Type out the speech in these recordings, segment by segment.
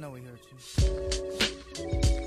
know we hurt you.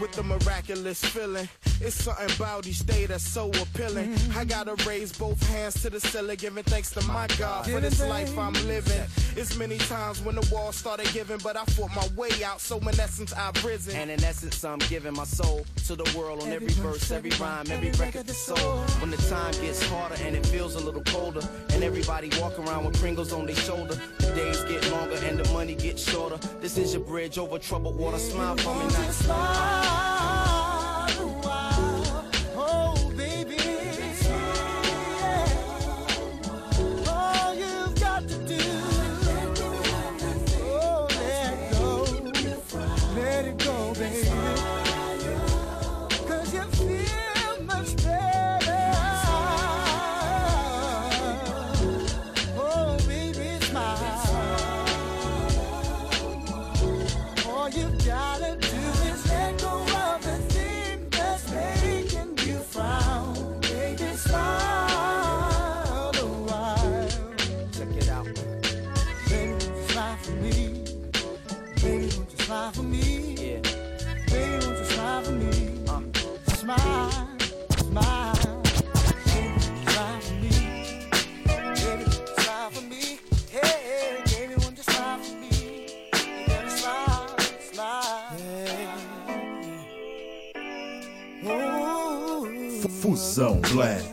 with the miraculous feeling. It's something about each day that's so appealing. I gotta raise both hands to the ceiling, giving thanks to my God for this life I'm living. It's many times when the walls started giving, but I fought my way out, so in essence, I've risen. And in essence, I'm giving my soul to the world on every, every verse, every rhyme, every record the sold. When the time gets harder and it feels a little colder, and everybody walk around with Pringles on their shoulder, the days get longer and the money gets shorter. This is your bridge over troubled water. Smile for me now. Smile. glad.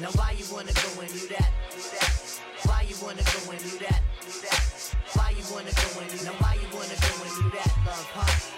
Now why you wanna go and do that? Why you wanna go and do that? Why you wanna go and do that? Now why you wanna go and do that, love, huh?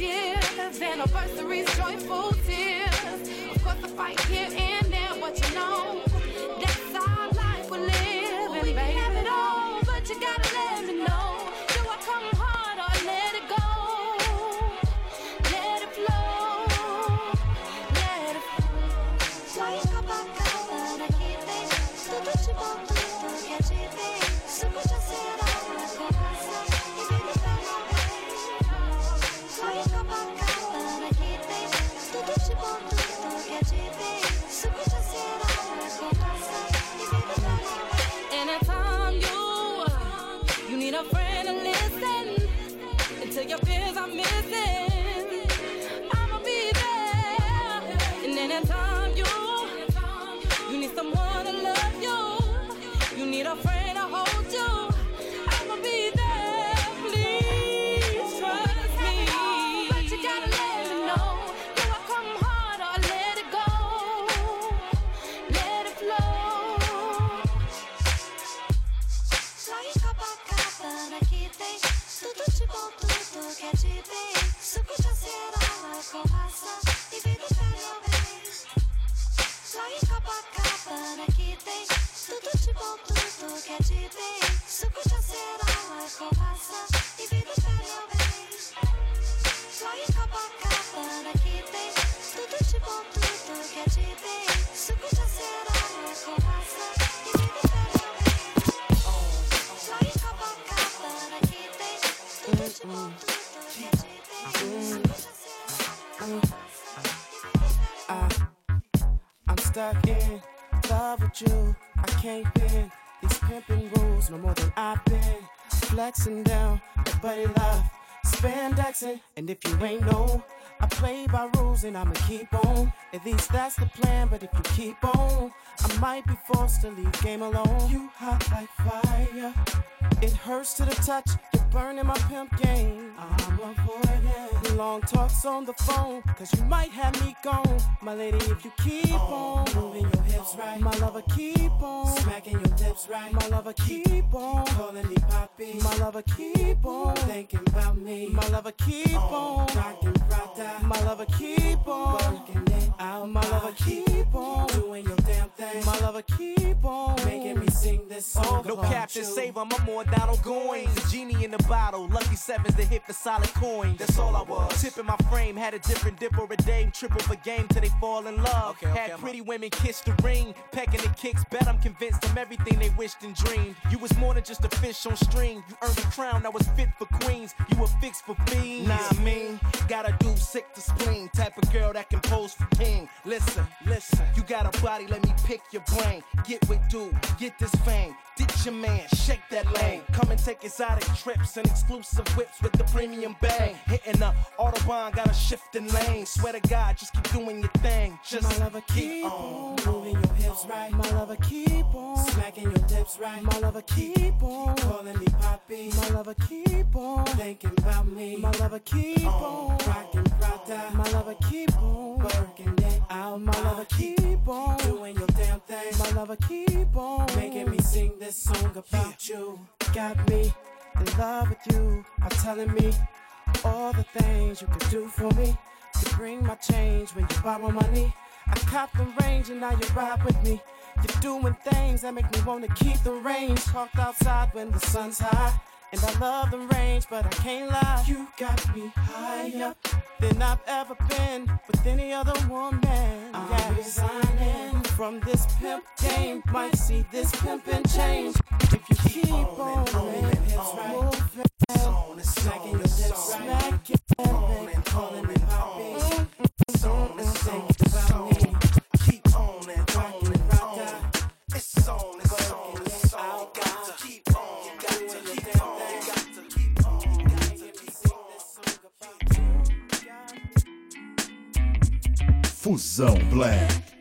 years, anniversaries, joyful tears. Of course, the fight here ends. Guess that's the plan, but if you keep on, I might be forced to leave game alone. You hot like fire, it hurts to the touch. You're burning my pimp game. I'm a foreign. Long talks on the phone, cause you might have me gone. My lady, if you keep oh. on moving your hips right, my lover, keep on smacking your lips right, my lover, keep on calling me poppy, my lover, keep on thinking about me, my lover, keep oh. on rocking Prada, my lover, keep on working it out, my lover, keep on doing your damn thing, my lover, keep on making me sing this song. No caption, save, I'm a more down Goins. A genie in the bottle, lucky sevens to hit for solid coin. That's all I was. Tipping my frame, had a different dip or a dame, triple for game till they fall in love. Okay, okay, had I'm pretty women kiss the ring, pecking the kicks. Bet I'm convinced them everything they wished and dreamed. You was more than just a fish on string. You earned a crown that was fit for queens. You were fixed for fiends. Nah, I mean, gotta do sick to spleen. Type of girl that can pose for king. Listen, listen, you got a body, let me pick your brain. Get with dude, get this fame. Ditch your man, shake that lane. Come and take exotic trips and exclusive whips with the premium bang. Hitting the Autobahn, got a shifting lane. Swear to God, just keep doing your thing. Just my lover keep on moving your hips right. My lover keep on smacking your lips right. My lover keep on calling me poppy. My lover keep on thinking about me. My lover keep oh. on rocking Prada. My lover keep on working it out. My lover keep on doing your damn thing. My lover keep on making me sing this song about you. Got me in love with you. Are telling me all the things you could do for me. To bring my change when you borrow money. I cop the range and now you ride with me. You're doing things that make me wanna keep the range. Parked outside when the sun's high. And I love the range, but I can't lie. You got me high up than I've ever been with any other woman. I'm resigning from this pimp game. Might see this pimpin' change if you keep on moving, moving. Smacking your lips, smacking, baby, calling me poppy. Think about me. Keep Fusão Black.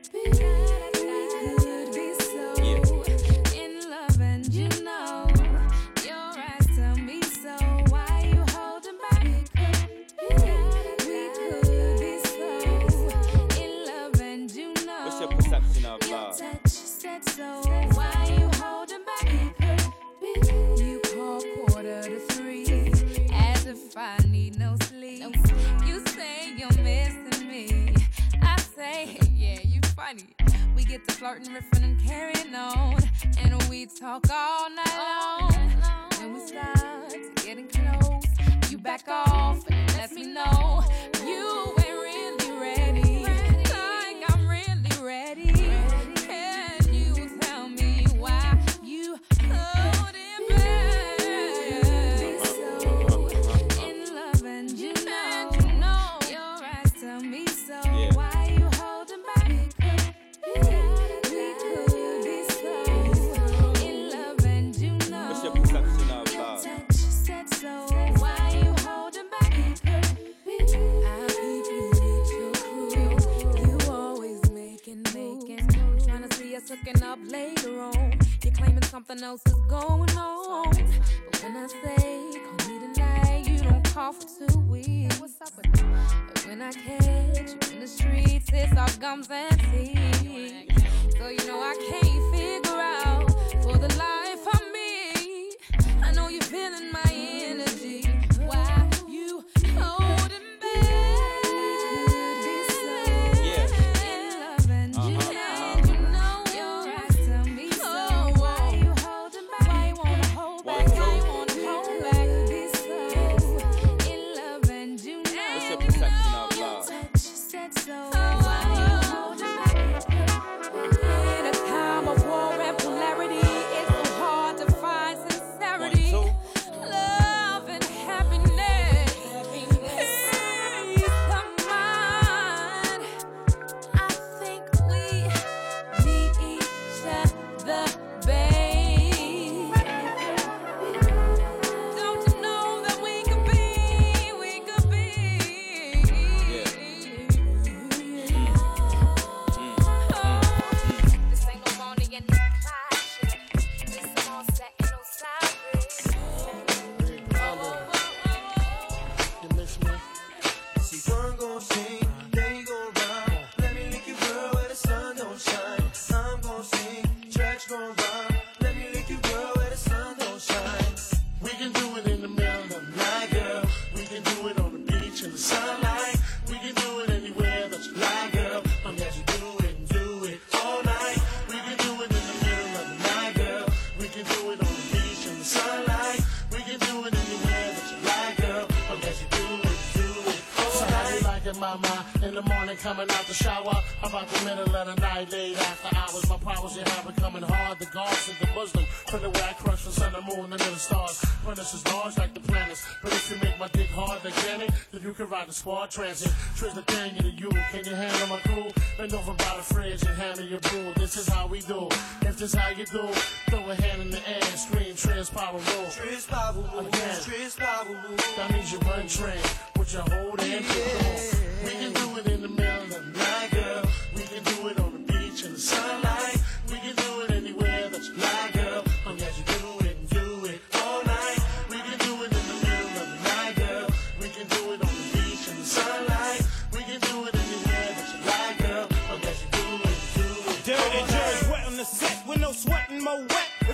Coming out the shower. About the middle of the night, late after hours. My powers in have becoming hard. The guards and the Muslim. From the way I crush the sun, the moon, and the stars. Punish is large like the planets. But if you make my dick hard like Janet, then you can ride the squad transit. Trish the thing into you. Can you handle my crew? Bend over by the fridge and handle your brew. This is how we do. If this how you do, throw a hand in the air, scream, power rule. Power move, Again. Power move. That means you run train with your whole damn yeah. We can do it in the middle of the night, girl. We can do it on the beach in the sunlight.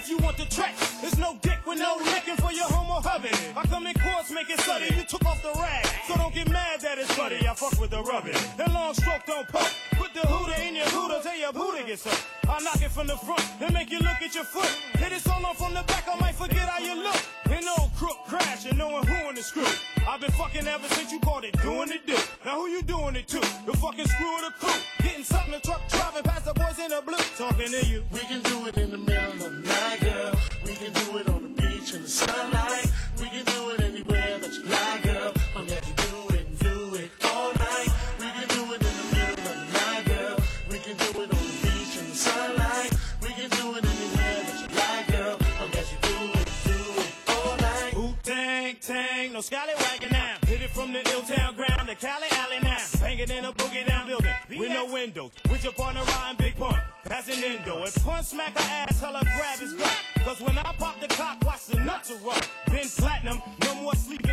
You want the track, there's no dick with no licking for your homo hubby. I come in course, make it slutty. You took off the rag, so don't get mad that it's funny. I fuck with the rubber. That long stroke don't poke. Put the hooter in your up. I knock it from the front and make you look at your foot. Hit it so long from the back, I might forget how you look. An old crook crash and knowing who in the screw. I've been fucking ever since you called it doing it do. Now who you doing it to? The fucking screw of the crew. Getting something in the truck, driving past the boys in the blue. Talking to you. We can do it in the middle of the night, girl. We can do it on the beach in the sunlight. We can do it anywhere no scallywagging now. Hit it from the ill town ground to Cali Alley now. Bang it in a boogie down building with no windows. With your partner riding big pun, that's an endo. And punch smack her ass, tell her grab his back. Cause when I pop the cock, watch the nuts erupt. Been platinum, no more sleeping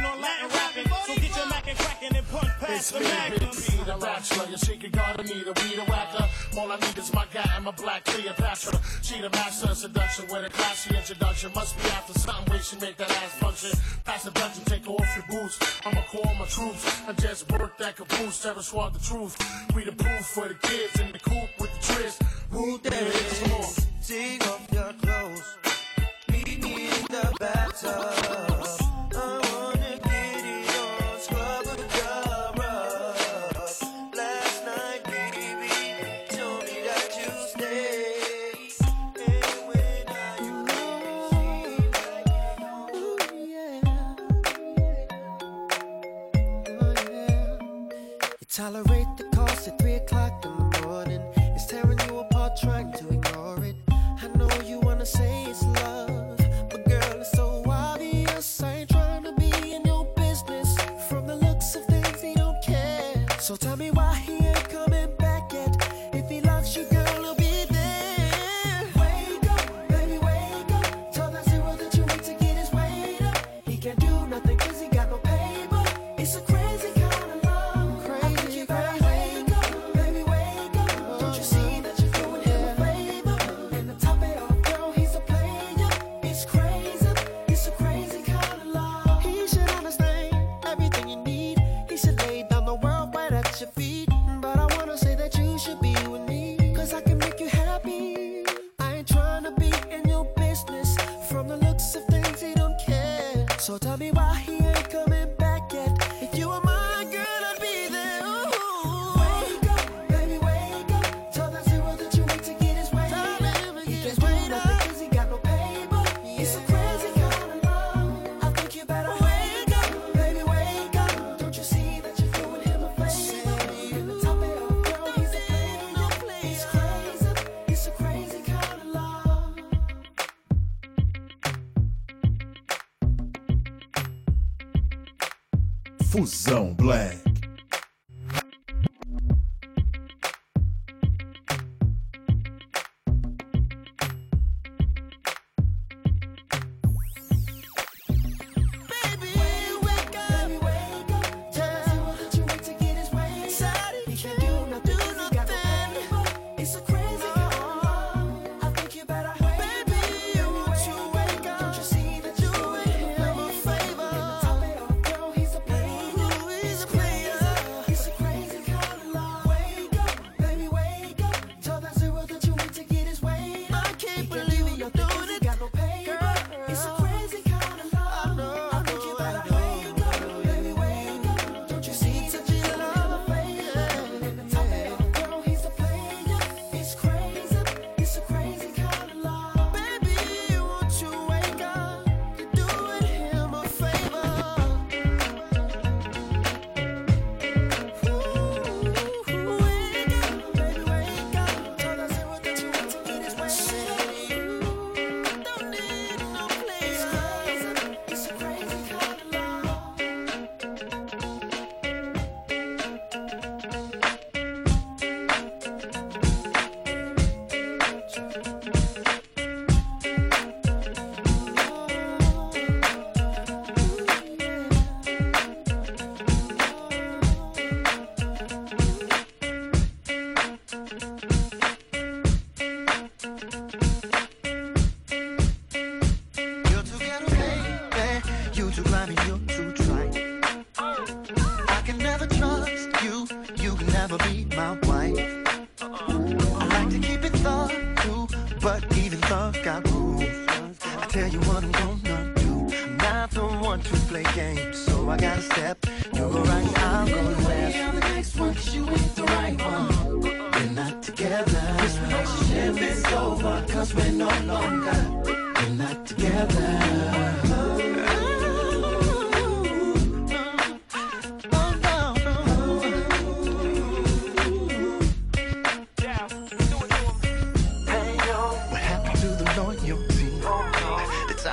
cracking and punch It's past the me, magnum. Billy P, the bachelor. Your secret garden need a weed a whacker. All I need is my guy and my black Cleopatra. She the master of seduction with a classy introduction. Must be after something way she make that ass function. Pass the dungeon, take off your boots. I'ma call my troops. I just work that caboose, never swab the truth. We the proof for the kids in the coop with the tryst. Who there is? Come on. Take off your clothes. Meet me in the bathtub.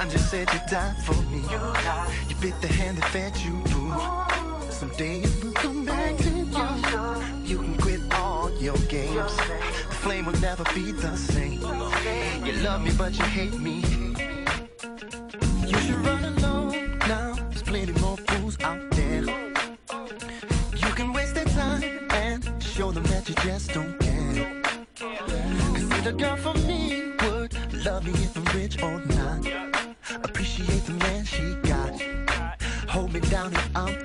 I just said you died for me. You bit the hand that fed you. Boo. Someday it will come back to you. You can quit all your games. The flame will never be the same. You love me, but you hate me. down and.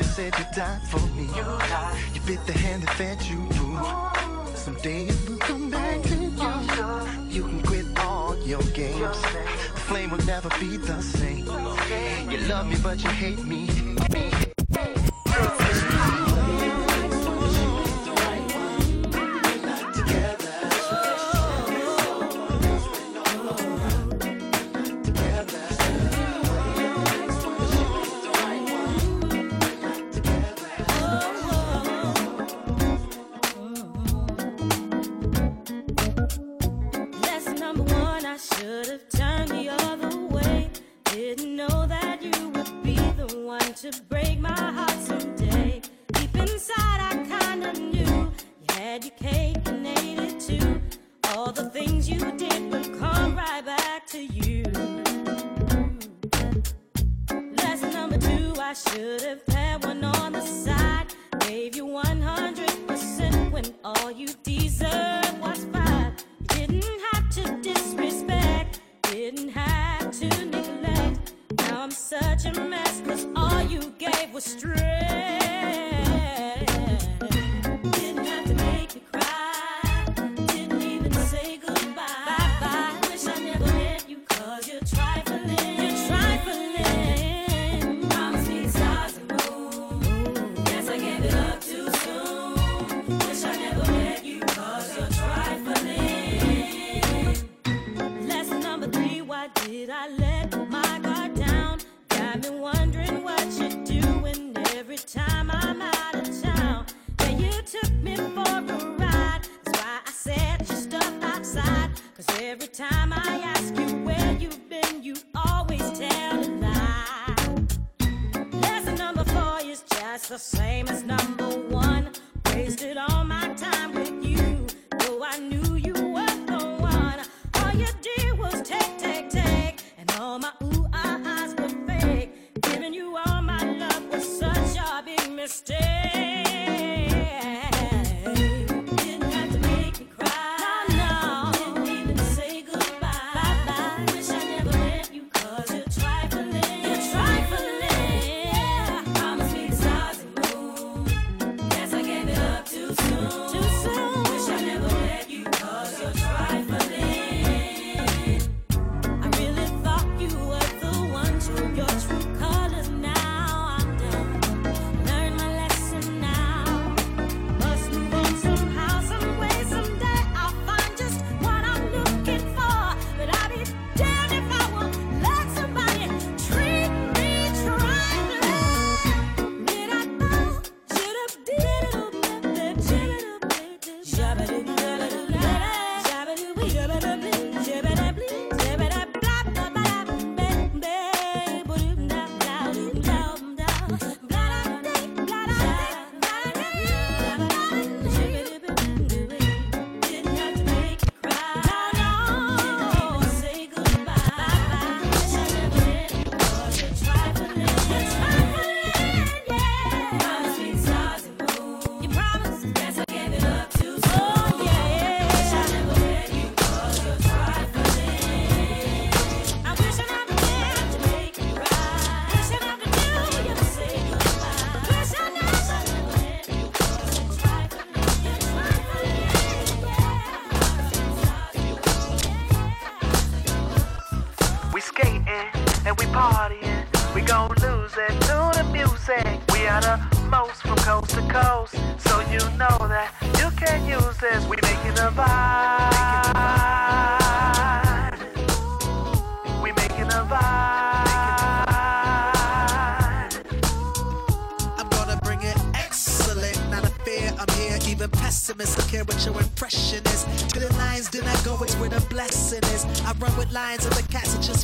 You said you died for me. You, you bit the hand that fed you. Ooh. Someday it will come back to you. You can quit all your games. The flame will never be the same. You love me, but you hate me.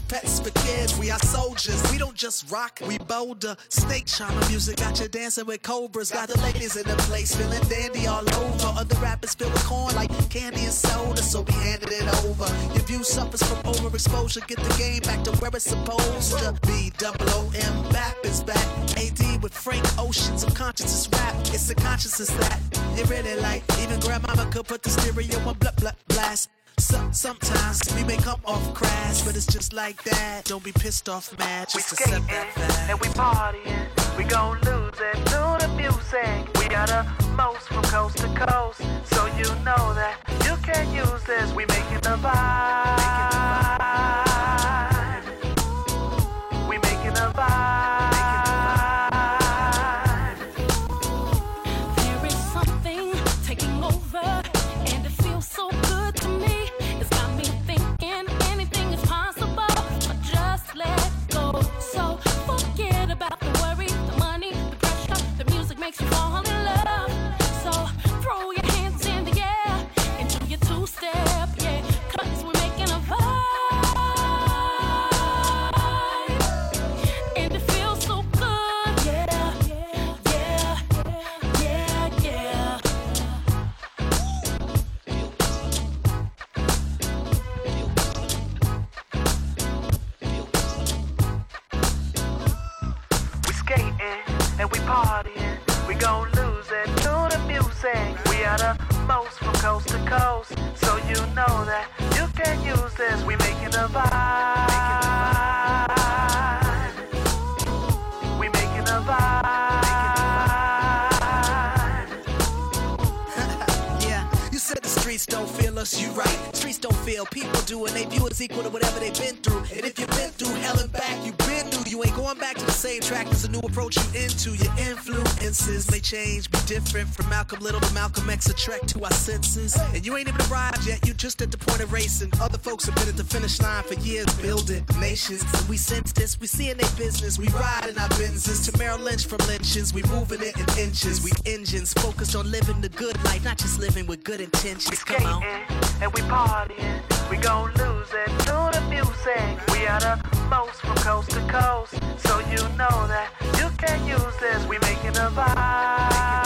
Pets for kids. We are soldiers, we don't just rock, we boulder. Snake charmer music got you dancing with cobras. Got the ladies in the place, feeling dandy all over. Other rappers fill with corn like candy and soda, so we handed it over. Your view suffers from overexposure, get the game back to where it's supposed to be. Double O M, BAP is back. AD with Frank Oceans of consciousness rap. It's the consciousness that you really like. Even grandmama could put the stereo on blah blah blast. So, sometimes we may come off crass, but it's just like that. Don't be pissed off, mad. We Just accept skating that fact. and we partying. We gon' lose it to the music. We got the most from coast to coast. So you know that you can't use this. We making a vibe. Change, different from Malcolm Little to Malcolm X, a trek to our senses. And you ain't even arrived yet, you just at the point of racing. Other folks have been at the finish line for years, building nations. And we sense this, we see in their business. We ride in our Benzes to Merrill Lynch from lynchings. We moving it in inches. We engines focused on living the good life, not just living with good intentions. Come on. and we partying. We gon' lose it to the music. We are the most from coast to coast. So you know that you can't use this. We making a vibe.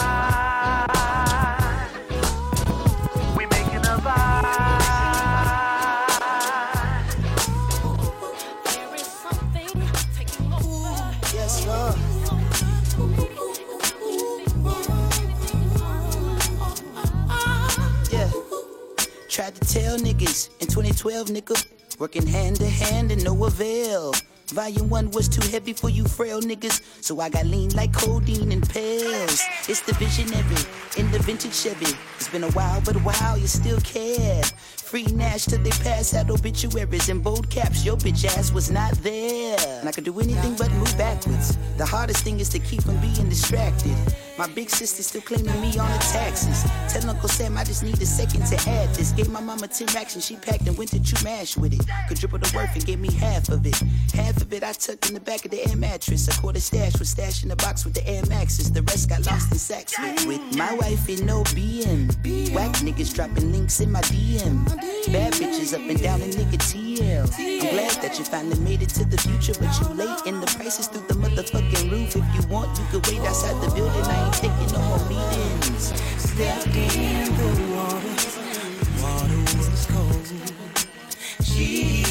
Tell niggas in 2012, nigga. Working hand to hand and no avail. Volume one was too heavy for you frail niggas, so I got lean like codeine and pills. It's the visionary in the vintage Chevy. It's been a while, but wow, you still care. Free Nash till they pass out obituaries in bold caps. Your bitch ass was not there. And I could do anything but move backwards. The hardest thing is to keep from being distracted. My big sister still claiming me on the taxes. Tell Uncle Sam I just need a second to add this. Gave my mama 10 racks and she packed and went to True Mash with it. Could triple the worth and gave me half of it. Half of it I tucked in the back of the air mattress. A quarter stash was stashed in the box with the Air Maxes. The rest got lost in sacks with, my wife in no BM. Whack niggas dropping links in my DM. Bad bitches up and down in nigga TL. I'm glad that you finally made it to the future, but you late and the prices through the motherfucking roof. If you want, you could wait outside the building. I ain't taking no more meetings. Step in the water. Water was cold. She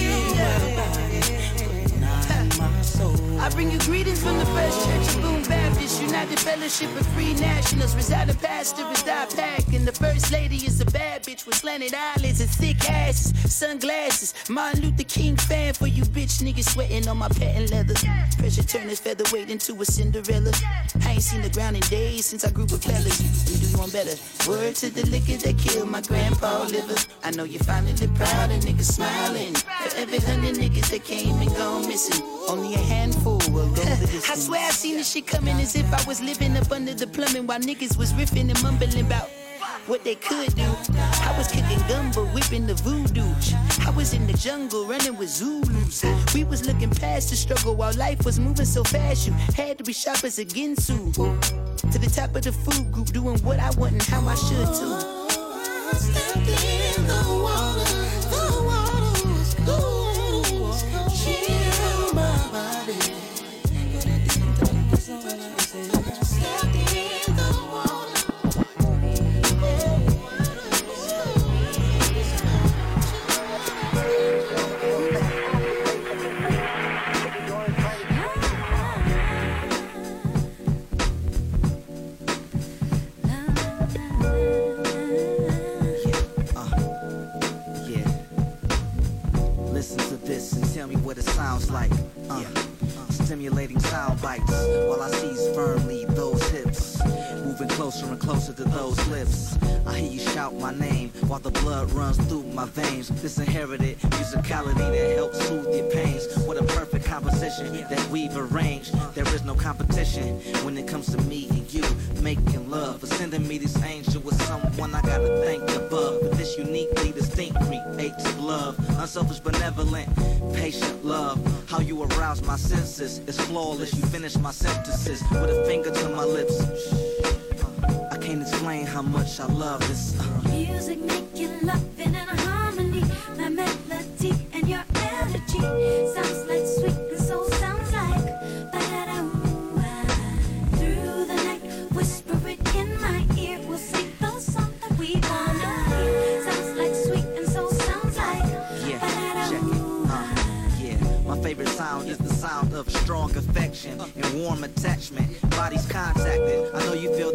I bring you greetings from the First Church of Boom Baptist. United Fellowship of Free Nationals. Residing pastor is die pack. And the first lady is a bad bitch with slanted eyelids and thick asses, sunglasses. Martin Luther King fan for you bitch niggas sweating on my patent leather. Pressure turn this featherweight into a Cinderella. I ain't seen the ground in days since I grew with fellas. You do want better? Word to the liquor that killed my grandpa liver. I know you're finally proud and niggas smiling. For every hundred niggas that came and gone missing, only a handful I swear I seen this shit coming as if I was living up under the plumbing while niggas was riffing and mumbling about what they could do. I was kicking gumbo, whipping the voodoo. I was in the jungle running with Zulus. We was looking past the struggle while life was moving so fast. You had to be sharp as a Ginsu. To the top of the food group, doing what I want and how I should too. It sounds like. Uh, Stimulating sound bites while I seize firmly those hips. Moving closer and closer to those lips. I hear you shout my name while the blood runs through my veins. This inherited musicality that helps soothe your pains. What a perfect composition that we've arranged. There is no competition when it comes to me and you making love. For sending me this angel with someone I gotta thank above. But this uniquely distinct creates love. Unselfish, benevolent, patient love. How you arouse my senses is flawless. You finish my sentences with a finger to my lips. Can't explain how much I love this. Song. Music making love in a harmony. My melody and your energy sounds like sweet and soul sounds like. Through the night, whisper it in my ear. We'll sing the song that we wanna hear. Sounds like sweet and soul sounds like. Yeah, check it. Uh, yeah, my favorite sound is the sound of strong affection and warm attachment. Bodies contacting, I know you feel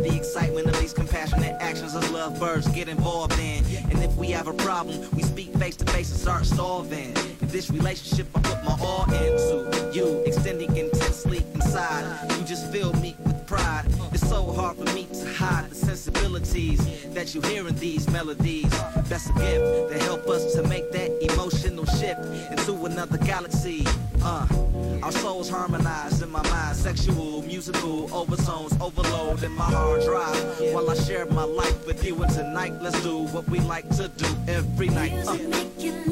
compassionate actions as lovebirds get involved in. And if we have a problem, we speak face to face and start solving. In this relationship, I put my all into you, extending intensely inside. You just fill me with pride. So hard for me to hide the sensibilities that you hear in these melodies. That's a gift that help us to make that emotional shift into another galaxy. Uh, our souls harmonize in my mind, sexual, musical overtones overload in my hard drive. While I share my life with you, and tonight let's do what we like to do every night. Uh. Music making